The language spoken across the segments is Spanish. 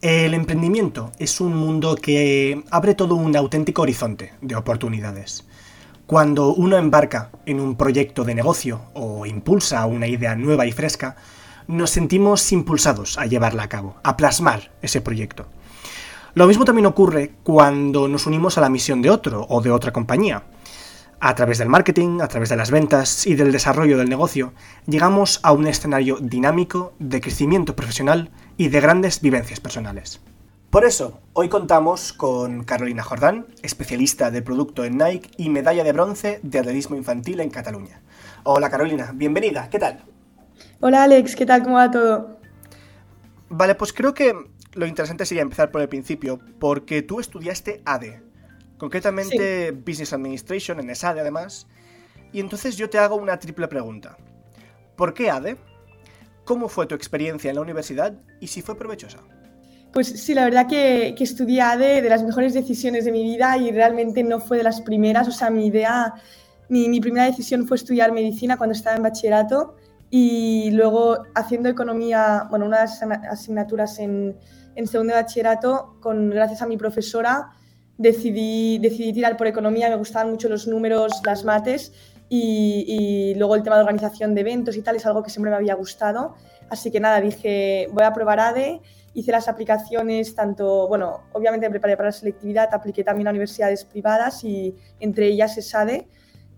El emprendimiento es un mundo que abre todo un auténtico horizonte de oportunidades. Cuando uno embarca en un proyecto de negocio o impulsa una idea nueva y fresca, nos sentimos impulsados a llevarla a cabo, a plasmar ese proyecto. Lo mismo también ocurre cuando nos unimos a la misión de otro o de otra compañía. A través del marketing, a través de las ventas y del desarrollo del negocio, llegamos a un escenario dinámico de crecimiento profesional y de grandes vivencias personales. Por eso, hoy contamos con Carolina Jordán, especialista de producto en Nike y medalla de bronce de atletismo infantil en Cataluña. Hola Carolina, bienvenida, ¿qué tal? Hola Alex, ¿qué tal? ¿Cómo va todo? Vale, pues creo que lo interesante sería empezar por el principio, porque tú estudiaste ADE, concretamente Business Administration en ESADE además, y entonces yo te hago una triple pregunta. ¿Por qué ADE? ¿Cómo fue tu experiencia en la universidad y si fue provechosa? Pues sí, la verdad que, que estudié ADE de las mejores decisiones de mi vida y realmente no fue de las primeras. O sea, mi idea, mi, mi primera decisión fue estudiar medicina cuando estaba en bachillerato y luego haciendo economía, bueno, unas asignaturas en, en segundo de bachillerato, con, gracias a mi profesora, decidí, decidí tirar por economía, me gustaban mucho los números, las mates y, luego el tema de organización de eventos y tal es algo que siempre me había gustado. Así que nada, dije, voy a probar ADE, hice las aplicaciones, tanto, bueno, obviamente me preparé para la selectividad, apliqué también a universidades privadas y entre ellas ESADE.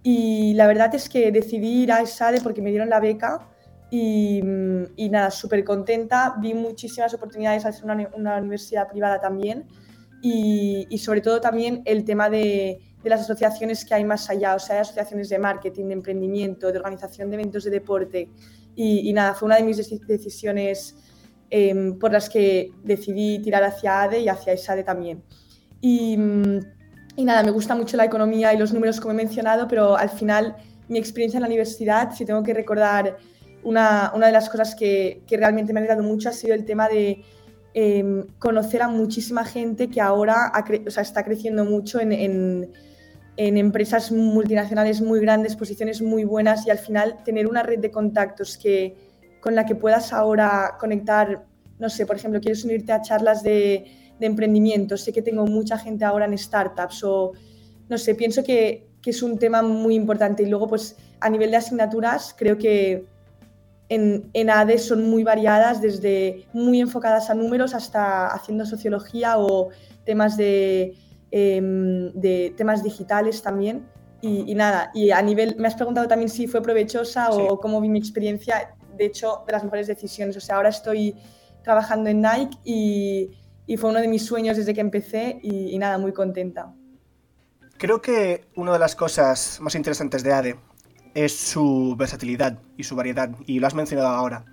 Y la verdad es que decidí ir a ESADE porque me dieron la beca y, nada, súper contenta. Vi muchísimas oportunidades al ser una, una universidad privada también y, y sobre todo también el tema de de las asociaciones que hay más allá, o sea, hay asociaciones de marketing, de emprendimiento, de organización de eventos de deporte. Y, nada, fue una de mis decisiones em, por las que decidí tirar hacia ADE y hacia ESADE también. Y, y, nada, me gusta mucho la economía y los números como he mencionado, pero al final mi experiencia en la universidad, si tengo que recordar una, una de las cosas que, que, realmente me ha ayudado mucho, ha sido el tema de em, conocer a muchísima gente que ahora está creciendo mucho en, empresas multinacionales muy grandes, posiciones muy buenas y al final tener una red de contactos que, con la que puedas ahora conectar, no sé, por ejemplo, quieres unirte a charlas de, de emprendimiento, sé que tengo mucha gente ahora en startups o, no sé, pienso que, que, es un tema muy importante. Y luego pues a nivel de asignaturas creo que en, en ADE son muy variadas, desde muy enfocadas a números hasta haciendo sociología o temas de Em, de temas digitales también. Y, nada, y a nivel, me has preguntado también si fue provechosa o cómo vi mi experiencia, de hecho, de las mejores decisiones. O sea, ahora estoy trabajando en Nike y, y fue uno de mis sueños desde que empecé y, nada, muy contenta. Creo que una de las cosas más interesantes de ADE es su versatilidad y su variedad, y lo has mencionado ahora.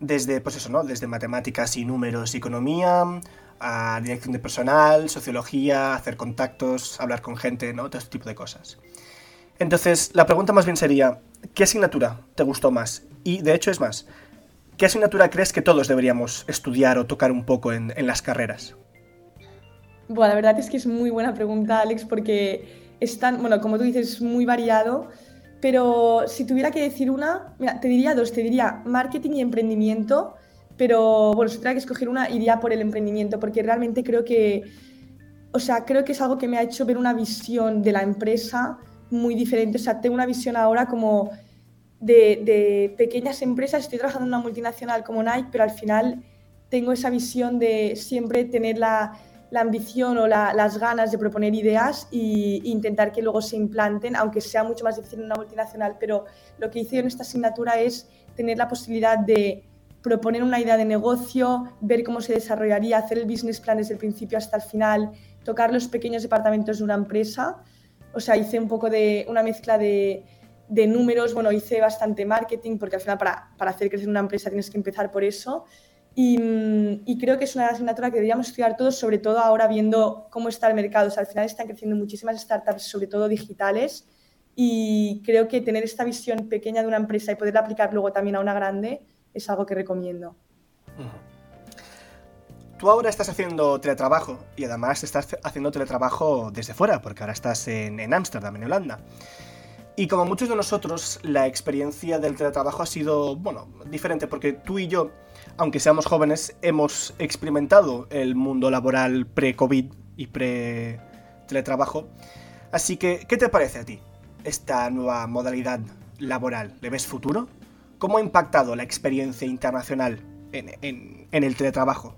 Desde, pues eso, ¿no? Desde matemáticas y números, economía, a dirección de personal, sociología, hacer contactos, hablar con gente, ¿no? Todo este tipo de cosas. Entonces, la pregunta más bien sería, ¿qué asignatura te gustó más? Y de hecho es más, ¿qué asignatura crees que todos deberíamos estudiar o tocar un poco en, las carreras? Bueno, la verdad es que es muy buena pregunta, Alex, porque es tan, bueno, como tú dices, muy variado, pero si tuviera que decir una, mira, te diría dos, te diría marketing y emprendimiento, pero bueno, si tuviera que escoger una, iría por el emprendimiento, porque realmente creo que, o sea, creo que es algo que me ha hecho ver una visión de la empresa muy diferente. O sea, tengo una visión ahora como de, pequeñas empresas. Estoy trabajando en una multinacional como Nike, pero al final tengo esa visión de siempre tener la, la ambición o la, las ganas de proponer ideas e intentar que luego se implanten, aunque sea mucho más difícil en una multinacional. Pero lo que hice en esta asignatura es tener la posibilidad de proponer una idea de negocio, ver cómo se desarrollaría, hacer el business plan desde el principio hasta el final, tocar los pequeños departamentos de una empresa. O sea, hice un poco de una mezcla de, números, bueno, hice bastante marketing, porque al final para, hacer crecer una empresa tienes que empezar por eso. Y, y, creo que es una asignatura que deberíamos estudiar todos, sobre todo ahora viendo cómo está el mercado. O sea, al final están creciendo muchísimas startups, sobre todo digitales, y creo que tener esta visión pequeña de una empresa y poderla aplicar luego también a una grande es algo que recomiendo. Tú ahora estás haciendo teletrabajo y además estás haciendo teletrabajo desde fuera, porque ahora estás en Ámsterdam, en, Holanda. Y como muchos de nosotros, la experiencia del teletrabajo ha sido, bueno, diferente, porque tú y yo, aunque seamos jóvenes, hemos experimentado el mundo laboral pre-COVID y pre-teletrabajo. Así que, ¿qué te parece a ti esta nueva modalidad laboral? ¿Le ves futuro? ¿Cómo ha impactado la experiencia internacional en, el teletrabajo?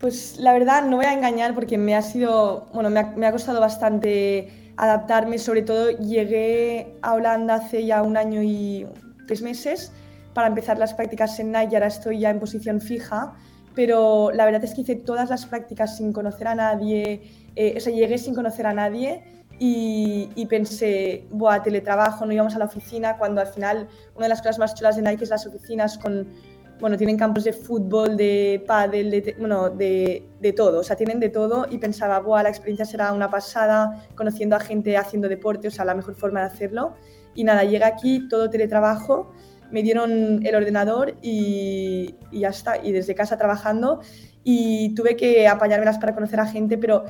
Pues la verdad no voy a engañar porque me ha sido, bueno, me ha, costado bastante adaptarme, sobre todo llegué a Holanda hace ya un año y tres meses para empezar las prácticas en Nike y ahora estoy ya en posición fija, pero la verdad es que hice todas las prácticas sin conocer a nadie, eh, o sea, llegué sin conocer a nadie y, pensé, buah, teletrabajo, no íbamos a la oficina, cuando al final una de las cosas más chulas de Nike es las oficinas con, bueno, tienen campos de fútbol, de pádel, de, bueno, de, de, todo, o sea, tienen de todo y pensaba, buah, la experiencia será una pasada, conociendo a gente haciendo deporte, o sea, la mejor forma de hacerlo. Y nada, llega aquí, todo teletrabajo, me dieron el ordenador y, y ya está, y desde casa trabajando y tuve que apañármelas para conocer a gente, pero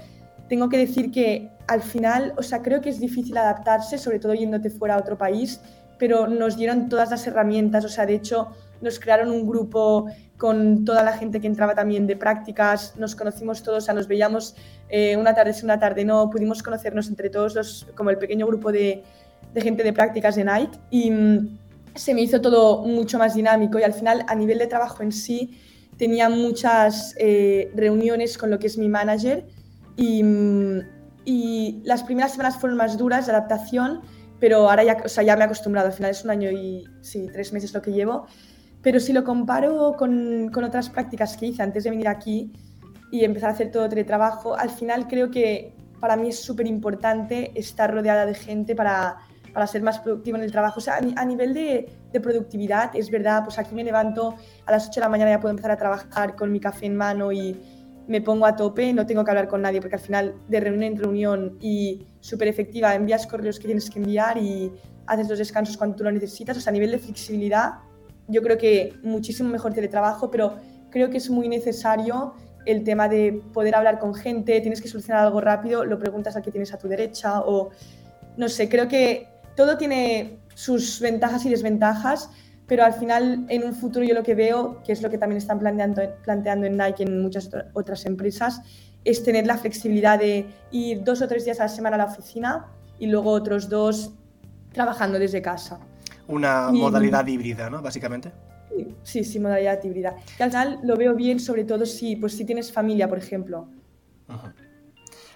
tengo que decir que al final, o sea, creo que es difícil adaptarse, sobre todo yéndote fuera a otro país, pero nos dieron todas las herramientas, o sea, de hecho, nos crearon un grupo con toda la gente que entraba también de prácticas, nos conocimos todos, o nos veíamos eh, una tarde sí, una tarde no, pudimos conocernos entre todos los, como el pequeño grupo de, de gente de prácticas de Nike y mm, se me hizo todo mucho más dinámico y al final a nivel de trabajo en sí tenía muchas eh, reuniones con lo que es mi manager y, las primeras semanas fueron más duras de adaptación, pero ahora ya, o sea, ya me he acostumbrado. Al final es un año y sí, tres meses lo que llevo. Pero si lo comparo con, otras prácticas que hice antes de venir aquí y empezar a hacer todo teletrabajo, al final creo que para mí es súper importante estar rodeada de gente para, para ser más productivo en el trabajo. O sea, a, nivel de, productividad, es verdad, pues aquí me levanto a las 8 de la mañana ya puedo empezar a trabajar con mi café en mano y, me pongo a tope, no tengo que hablar con nadie, porque al final de reunión en reunión y súper efectiva, envías correos que tienes que enviar y haces los descansos cuando tú lo necesitas. O sea, a nivel de flexibilidad, yo creo que muchísimo mejor teletrabajo, pero creo que es muy necesario el tema de poder hablar con gente, tienes que solucionar algo rápido, lo preguntas al que tienes a tu derecha o no sé, creo que todo tiene sus ventajas y desventajas, pero al final en un futuro yo lo que veo, que es lo que también están planteando, planteando en Nike y en muchas otras empresas, es tener la flexibilidad de ir dos o tres días a la semana a la oficina y luego otros dos trabajando desde casa. Una modalidad híbrida, ¿no? Básicamente. Sí, sí, modalidad híbrida. Que al final lo veo bien, sobre todo si, pues, si tienes familia, por ejemplo.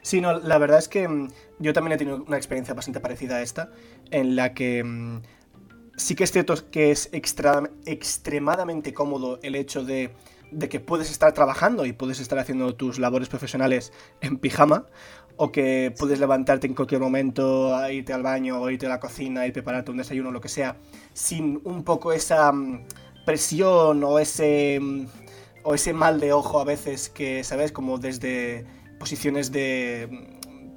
Sí, no, la verdad es que mm, yo también he tenido una experiencia bastante parecida a esta, en la que mm, sí que es cierto que es extremadamente cómodo el hecho de, que puedes estar trabajando y puedes estar haciendo tus labores profesionales en pijama, o que puedes levantarte en cualquier momento, irte al baño, o irte a la cocina y prepararte un desayuno, lo que sea, sin un poco esa mm, presión o ese, mm, o ese mal de ojo a veces que, ¿sabes? Como desde posiciones de,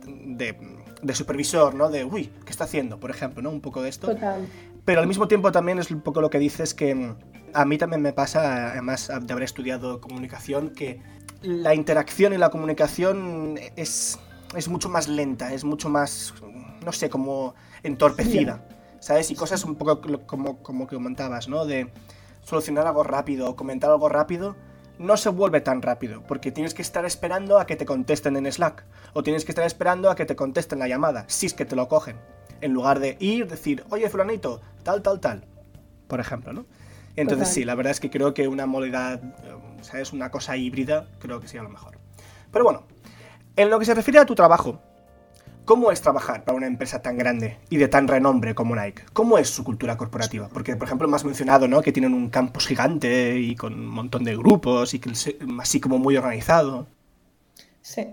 mm, de, de supervisor, ¿no? De, uy, ¿qué está haciendo? Por ejemplo, ¿no? Un poco de esto. Total. Pero al mismo tiempo también es un poco lo que dices que a mí también me pasa, además de haber estudiado comunicación, que la interacción y la comunicación es, es mucho más lenta, es mucho más, no sé, como entorpecida, ¿sabes? Y cosas un poco como, como que comentabas, ¿no? De solucionar algo rápido o comentar algo rápido, no se vuelve tan rápido, porque tienes que estar esperando a que te contesten en Slack, o tienes que estar esperando a que te contesten la llamada, si es que te lo cogen en lugar de ir, decir, oye, fulanito, tal, tal, tal, por ejemplo, ¿no? Entonces sí, la verdad es que creo que una modalidad, ¿sabes? Una cosa híbrida, creo que sería lo mejor. Pero bueno, en lo que se refiere a tu trabajo, ¿cómo es trabajar para una empresa tan grande y de tan renombre como Nike? ¿Cómo es su cultura corporativa? Porque, por ejemplo, me has mencionado, ¿no? Que tienen un campus gigante y con un montón de grupos y que así como muy organizado. Sí.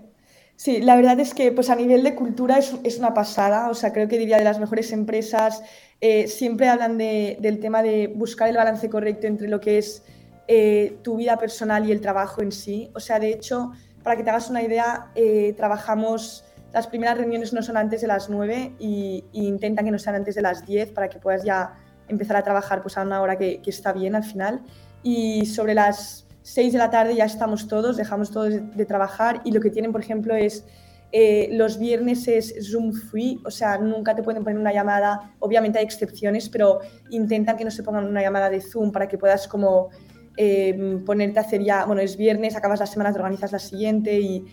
Sí, la verdad es que pues a nivel de cultura es, una pasada, o sea, creo que diría de las mejores empresas, eh, siempre hablan de, del tema de buscar el balance correcto entre lo que es eh, tu vida personal y el trabajo en sí. O sea, de hecho, para que te hagas una idea, eh, trabajamos, las primeras reuniones no son antes de las 9 y, intentan que no sean antes de las 10 para que puedas ya empezar a trabajar pues a una hora que, que está bien al final. Y sobre las 6 de la tarde ya estamos todos, dejamos todos de, trabajar y lo que tienen, por ejemplo, es eh, los viernes es Zoom free, o sea, nunca te pueden poner una llamada, obviamente hay excepciones, pero intentan que no se pongan una llamada de Zoom para que puedas como eh, ponerte a hacer ya, bueno, es viernes, acabas la semana, te organizas la siguiente y,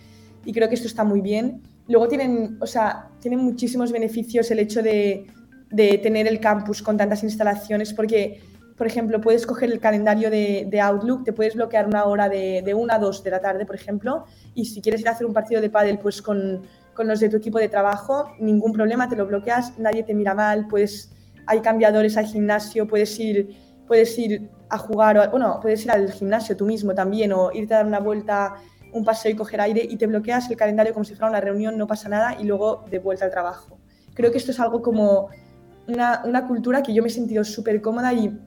creo que esto está muy bien. Luego tienen, o sea, tienen muchísimos beneficios el hecho de, tener el campus con tantas instalaciones porque por ejemplo, puedes coger el calendario de, Outlook, te puedes bloquear una hora de, 1 a 2 de la tarde, por ejemplo, y si quieres ir a hacer un partido de pádel pues con, con, los de tu equipo de trabajo, ningún problema, te lo bloqueas, nadie te mira mal, puedes, hay cambiadores, hay gimnasio, puedes ir, puedes ir a jugar, o, bueno, puedes ir al gimnasio tú mismo también o irte a dar una vuelta, un paseo y coger aire y te bloqueas el calendario como si fuera una reunión, no pasa nada y luego de vuelta al trabajo. Creo que esto es algo como una, una cultura que yo me he sentido súper cómoda y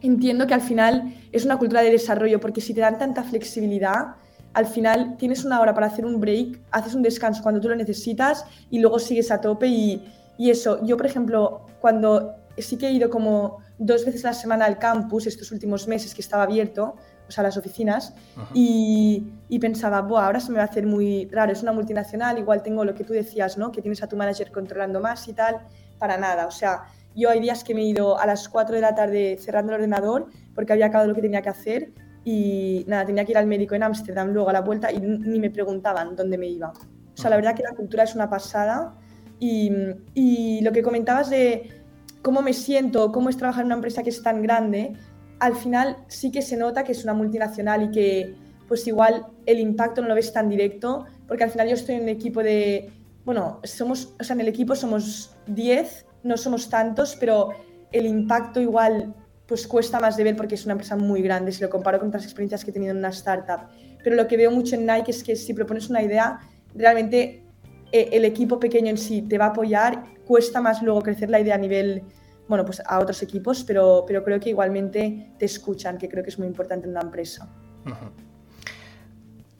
entiendo que al final es una cultura de desarrollo porque si te dan tanta flexibilidad, al final tienes una hora para hacer un break, haces un descanso cuando tú lo necesitas y luego sigues a tope y, y eso. Yo, por ejemplo, cuando sí que he ido como dos veces a la semana al campus estos últimos meses que estaba abierto, o sea, las oficinas, y, y, pensaba, Buah, ahora se me va a hacer muy raro, es una multinacional, igual tengo lo que tú decías, ¿no? Que tienes a tu manager controlando más y tal, para nada. O sea, yo hay días que me he ido a las 4 de la tarde cerrando el ordenador porque había acabado lo que tenía que hacer y nada, tenía que ir al médico en Ámsterdam luego a la vuelta y ni me preguntaban dónde me iba. O sea, la verdad que la cultura es una pasada y, y lo que comentabas de cómo me siento, cómo es trabajar en una empresa que es tan grande, al final sí que se nota que es una multinacional y que pues igual el impacto no lo ves tan directo, porque al final yo estoy en un equipo de, bueno, somos, o sea, en el equipo somos 10, no somos tantos, pero el impacto igual pues cuesta más de ver porque es una empresa muy grande si lo comparo con otras experiencias que he tenido en una startup. Pero lo que veo mucho en Nike es que si propones una idea, realmente eh, el equipo pequeño en sí te va a apoyar, cuesta más luego crecer la idea a nivel, bueno, pues a otros equipos, pero, pero creo que igualmente te escuchan, que creo que es muy importante en una empresa.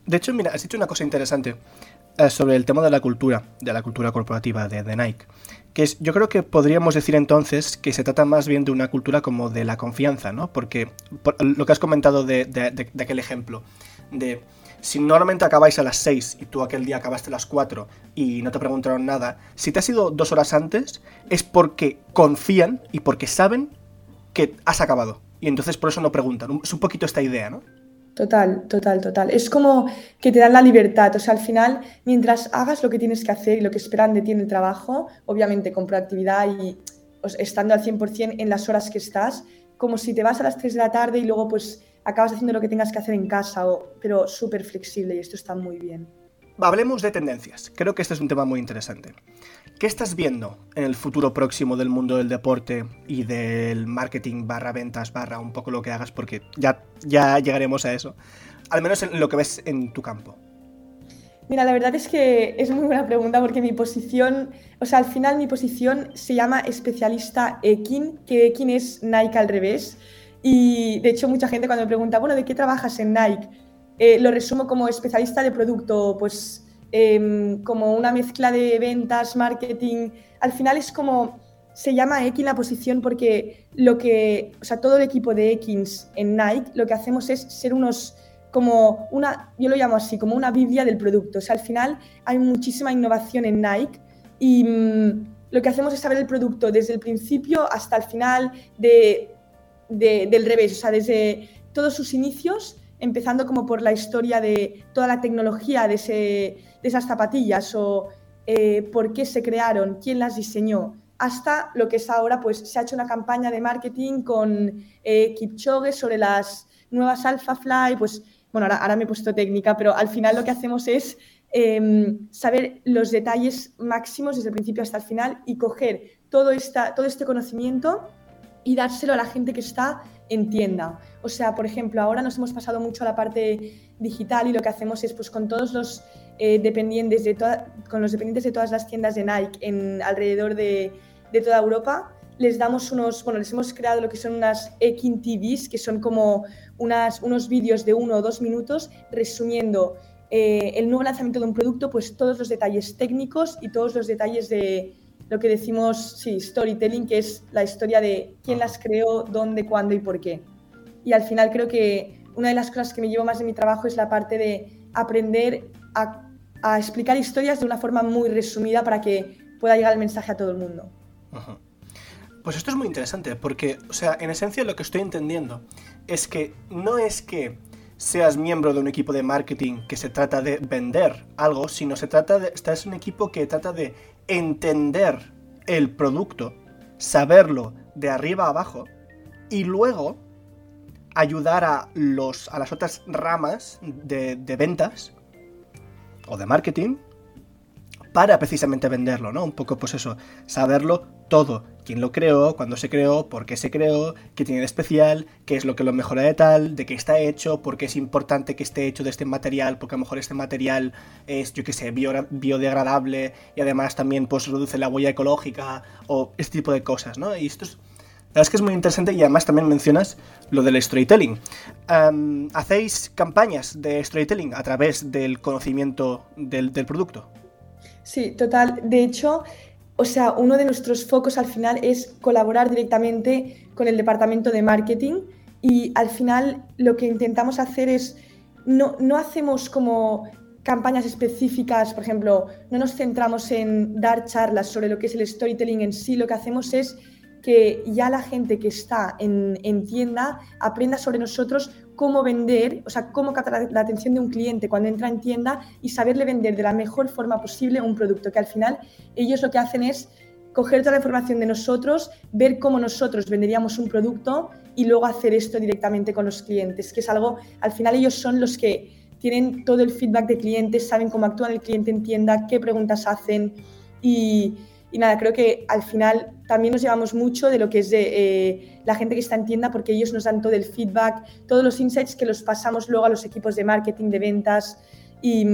De hecho, mira, has dicho una cosa interesante eh, sobre el tema de la cultura, de la cultura corporativa de, de Nike que es, yo creo que podríamos decir entonces que se trata más bien de una cultura como de la confianza, ¿no? Porque lo que has comentado de, de, aquel ejemplo, de si normalmente acabáis a las 6 y tú aquel día acabaste a las 4 y no te preguntaron nada, si te has ido dos horas antes es porque confían y porque saben que has acabado. Y entonces por eso no preguntan. Es un poquito esta idea, ¿no? Total, total, total. Es como que te dan la libertad. O sea, al final, mientras hagas lo que tienes que hacer y lo que esperan de ti en el trabajo, obviamente con proactividad y pues, estando al 100% en las horas que estás, como si te vas a las 3 de la tarde y luego pues acabas haciendo lo que tengas que hacer en casa, o, pero súper flexible y esto está muy bien. Hablemos de tendencias. Creo que este es un tema muy interesante. ¿Qué estás viendo en el futuro próximo del mundo del deporte y del marketing barra ventas barra un poco lo que hagas? Porque ya, ya llegaremos a eso. Al menos en lo que ves en tu campo. Mira, la verdad es que es muy buena pregunta porque mi posición, o sea, al final mi posición se llama especialista Ekin, que Ekin es Nike al revés. Y de hecho mucha gente cuando me pregunta, bueno, ¿de qué trabajas en Nike? Eh, lo resumo como especialista de producto, pues Em, como una mezcla de ventas, marketing. Al final es como se llama Ekin la posición porque lo que, o sea, todo el equipo de Ekins en Nike lo que hacemos es ser unos como una, yo lo llamo así, como una Biblia del producto. O sea, al final hay muchísima innovación en Nike y mm, lo que hacemos es saber el producto desde el principio hasta el final de, del revés, o sea, desde todos sus inicios, empezando como por la historia de toda la tecnología de esas zapatillas o eh, por qué se crearon, quién las diseñó, hasta lo que es ahora, pues se ha hecho una campaña de marketing con eh, Kipchoge sobre las nuevas Alpha Fly, pues bueno, ahora, me he puesto técnica, pero al final lo que hacemos es em, saber los detalles máximos desde el principio hasta el final y coger todo, esta, todo este conocimiento y dárselo a la gente que está en tienda. O sea, por ejemplo, ahora nos hemos pasado mucho a la parte digital y lo que hacemos es, pues con todos los eh, dependientes de con los dependientes de todas las tiendas de Nike en, alrededor de, de, toda Europa, les damos unos, bueno, les hemos creado lo que son unas Ekin TVs, que son como unas, unos vídeos de uno o dos minutos resumiendo eh, el nuevo lanzamiento de un producto, pues todos los detalles técnicos y todos los detalles de lo que decimos, sí, storytelling, que es la historia de quién las creó, dónde, cuándo y por qué. Y al final creo que una de las cosas que me llevo más de mi trabajo es la parte de aprender a explicar historias de una forma muy resumida para que pueda llegar el mensaje a todo el mundo. Pues esto es muy interesante, porque, o sea, en esencia lo que estoy entendiendo es que no es que seas miembro de un equipo de marketing que se trata de vender algo, sino se trata de, estás en un equipo que trata de entender el producto, saberlo de arriba a abajo y luego ayudar a, los, a las otras ramas de, de ventas o de marketing para precisamente venderlo, ¿no? Un poco pues eso, saberlo todo. Quién lo creó, cuándo se creó, por qué se creó, qué tiene de especial, qué es lo que lo mejora de tal, de qué está hecho, por qué es importante que esté hecho de este material, porque a lo mejor este material es, yo qué sé, biodegradable y además también pues reduce la huella ecológica o este tipo de cosas, ¿no? Y esto es... La verdad es que es muy interesante y además también mencionas lo del storytelling. ¿Hacéis campañas de storytelling a través del conocimiento del, del producto? Sí, total. De hecho, o sea, uno de nuestros focos al final es colaborar directamente con el departamento de marketing y al final lo que intentamos hacer es, no, no hacemos como campañas específicas, por ejemplo, no nos centramos en dar charlas sobre lo que es el storytelling en sí, lo que hacemos es que ya la gente que está en, en tienda aprenda sobre nosotros cómo vender, o sea, cómo captar la atención de un cliente cuando entra en tienda y saberle vender de la mejor forma posible un producto, que al final ellos lo que hacen es coger toda la información de nosotros, ver cómo nosotros venderíamos un producto y luego hacer esto directamente con los clientes, que es algo, al final ellos son los que tienen todo el feedback de clientes, saben cómo actúa el cliente en tienda, qué preguntas hacen y, y nada, creo que al final también nos llevamos mucho de lo que es de, eh, la gente que está en tienda porque ellos nos dan todo el feedback, todos los insights que los pasamos luego a los equipos de marketing, de ventas y,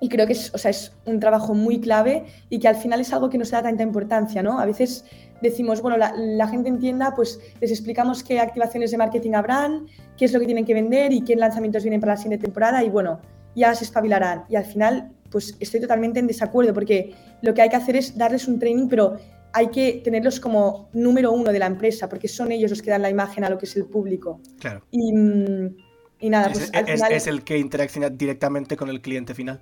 y creo que es, o sea, es un trabajo muy clave y que al final es algo que no se da tanta importancia, ¿no? A veces decimos, bueno, la, la, gente en tienda, pues les explicamos qué activaciones de marketing habrán, qué es lo que tienen que vender y qué lanzamientos vienen para la siguiente temporada y bueno, ya se espabilarán. Y al final pues estoy totalmente en desacuerdo porque lo que hay que hacer es darles un training, pero hay que tenerlos como número uno de la empresa porque son ellos los que dan la imagen a lo que es el público. Claro. Y, nada, pues es, al final... es, el que interacciona directamente con el cliente final.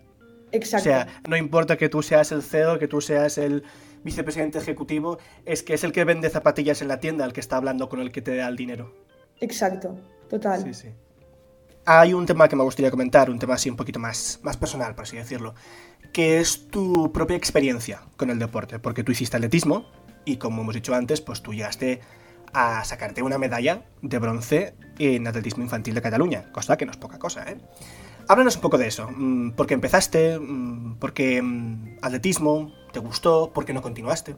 Exacto. O sea, no importa que tú seas el CEO, que tú seas el vicepresidente ejecutivo, es que es el que vende zapatillas en la tienda, el que está hablando con el que te da el dinero. Exacto, total. Sí, sí hay un tema que me gustaría comentar, un tema así un poquito más, más personal, por así decirlo, que es tu propia experiencia con el deporte, porque tú hiciste atletismo y como hemos dicho antes, pues tú llegaste a sacarte una medalla de bronce en atletismo infantil de Cataluña, cosa que no es poca cosa, ¿eh? Háblanos un poco de eso, mm, ¿por qué empezaste? Mm, ¿Por qué mm, atletismo? ¿Te gustó? ¿Por qué no continuaste?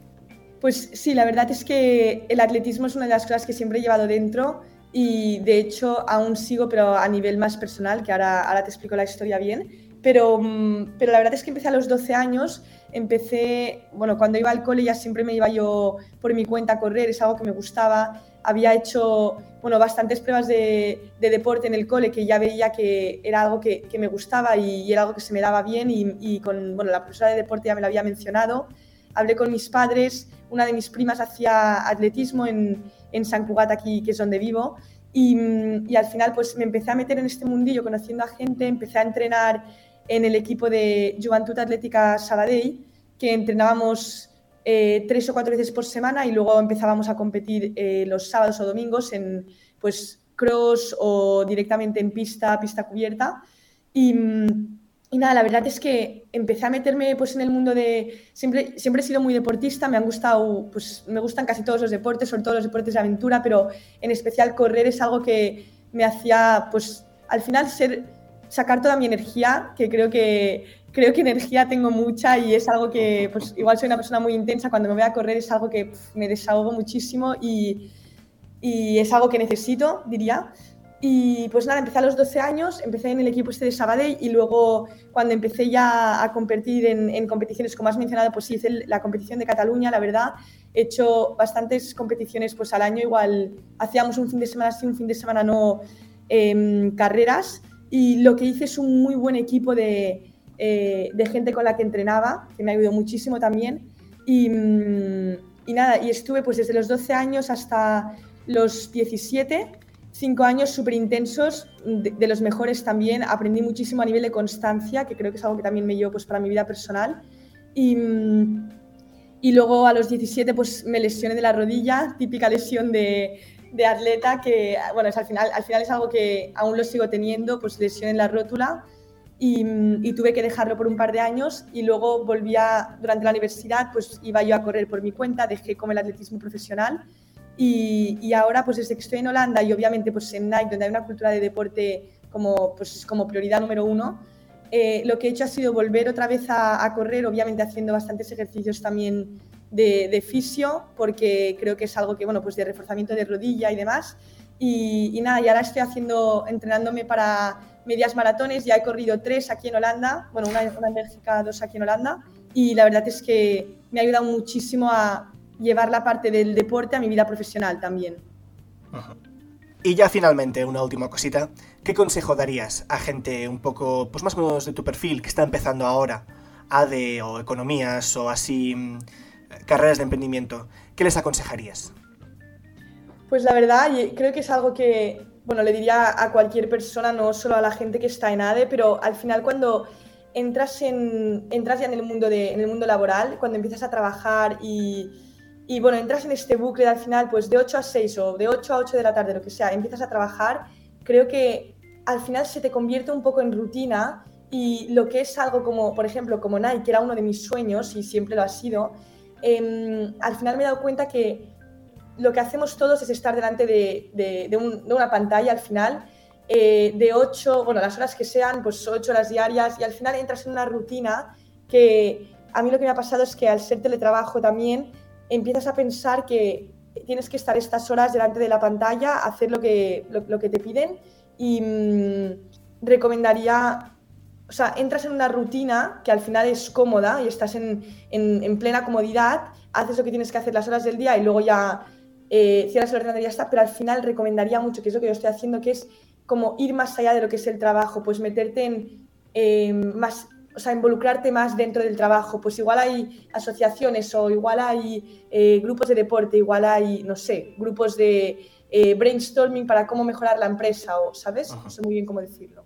Pues sí, la verdad es que el atletismo es una de las cosas que siempre he llevado dentro y de hecho aún sigo, pero a nivel más personal, que ahora, ahora te explico la historia bien. Pero, mm, pero la verdad es que empecé a los 12 años, empecé, bueno, cuando iba al cole ya siempre me iba yo por mi cuenta a correr, es algo que me gustaba. Había hecho, bueno, bastantes pruebas de, de deporte en el cole que ya veía que era algo que, que me gustaba y, y, era algo que se me daba bien y, y, con, bueno, la profesora de deporte ya me lo había mencionado. Hablé con mis padres, una de mis primas hacía atletismo en, en San Cugat, aquí, que es donde vivo. Y, y, al final pues me empecé a meter en este mundillo conociendo a gente, empecé a entrenar en el equipo de Juventud Atlética Sabadell, que entrenábamos eh, tres o cuatro veces por semana y luego empezábamos a competir eh, los sábados o domingos en pues cross o directamente en pista, pista cubierta. Y, y nada, la verdad es que empecé a meterme pues, en el mundo de... Siempre, siempre he sido muy deportista, me han gustado, pues me gustan casi todos los deportes, sobre todo los deportes de aventura, pero en especial correr es algo que me hacía, pues al final ser, sacar toda mi energía, que creo que, creo que energía tengo mucha y es algo que, pues igual soy una persona muy intensa, cuando me voy a correr es algo que pff, me desahogo muchísimo y, y es algo que necesito, diría. Y pues nada, empecé a los 12 años, empecé en el equipo este de Sabadell y luego cuando empecé ya a competir en, en, competiciones, como has mencionado, pues sí hice la competición de Cataluña, la verdad. He hecho bastantes competiciones pues al año, igual hacíamos un fin de semana sí, un fin de semana no, eh, carreras. Y lo que hice es un muy buen equipo de, eh, de gente con la que entrenaba, que me ayudado muchísimo también. Y, y nada, y estuve pues desde los 12 años hasta los 17 cinco años súper intensos, de, los mejores también. Aprendí muchísimo a nivel de constancia, que creo que es algo que también me llevo pues, para mi vida personal. Y, y luego a los 17 pues, me lesioné de la rodilla, típica lesión de, de atleta, que bueno, es al, final, al final es algo que aún lo sigo teniendo, pues lesión en la rótula. Y, y, tuve que dejarlo por un par de años y luego volvía durante la universidad, pues iba yo a correr por mi cuenta, dejé como el atletismo profesional y, ahora, pues desde que estoy en Holanda y obviamente pues en Nike, donde hay una cultura de deporte como, pues, como prioridad número uno, eh, lo que he hecho ha sido volver otra vez a, correr, obviamente haciendo bastantes ejercicios también de, de, fisio, porque creo que es algo que, bueno, pues de reforzamiento de rodilla y demás. Y, nada, y ahora estoy haciendo, entrenándome para medias maratones, ya he corrido tres aquí en Holanda, bueno, una, una en Bélgica, dos aquí en Holanda, y la verdad es que me ha ayudado muchísimo a, llevar la parte del deporte a mi vida profesional también. Y ya finalmente, una última cosita. ¿Qué consejo darías a gente un poco, pues más o menos de tu perfil, que está empezando ahora, ADE o economías o así, mm, carreras de emprendimiento? ¿Qué les aconsejarías? Pues la verdad, creo que es algo que, bueno, le diría a cualquier persona, no solo a la gente que está en ADE, pero al final cuando entras, en, entras ya en el, mundo de, en el mundo laboral, cuando empiezas a trabajar y y bueno, entras en este bucle al final, pues de 8 a 6 o de 8 a 8 de la tarde, lo que sea, empiezas a trabajar, creo que al final se te convierte un poco en rutina y lo que es algo como, por ejemplo, como Nike, que era uno de mis sueños y siempre lo ha sido, em, al final me he dado cuenta que lo que hacemos todos es estar delante de, de, una pantalla al final, eh, de 8, bueno, las horas que sean, pues 8 horas diarias y al final entras en una rutina que a mí lo que me ha pasado es que al ser teletrabajo también, empiezas a pensar que tienes que estar estas horas delante de la pantalla, hacer lo que, lo, que te piden. Y mm, recomendaría, o sea, entras en una rutina que al final es cómoda y estás en, en, plena comodidad, haces lo que tienes que hacer las horas del día y luego ya eh, cierras el ordenador y ya está, pero al final recomendaría mucho, que es lo que yo estoy haciendo, que es como ir más allá de lo que es el trabajo, pues meterte en eh, más o sea, involucrarte más dentro del trabajo. Pues igual hay asociaciones o igual hay eh, grupos de deporte, igual hay, no sé, grupos de eh, brainstorming para cómo mejorar la empresa o, ¿sabes? No sé muy bien cómo decirlo.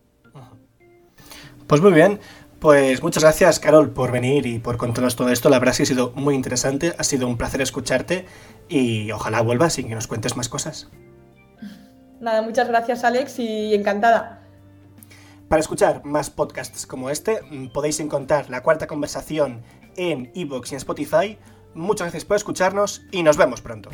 Pues muy bien. Pues muchas gracias, Carol, por venir y por contarnos todo esto. La verdad es que ha sido muy interesante, ha sido un placer escucharte y ojalá vuelvas y que nos cuentes más cosas. Nada, muchas gracias, Alex, y encantada. Para escuchar más podcasts como este, mm, podéis encontrar la cuarta conversación en iVoox y en Spotify. Muchas gracias por escucharnos y nos vemos pronto.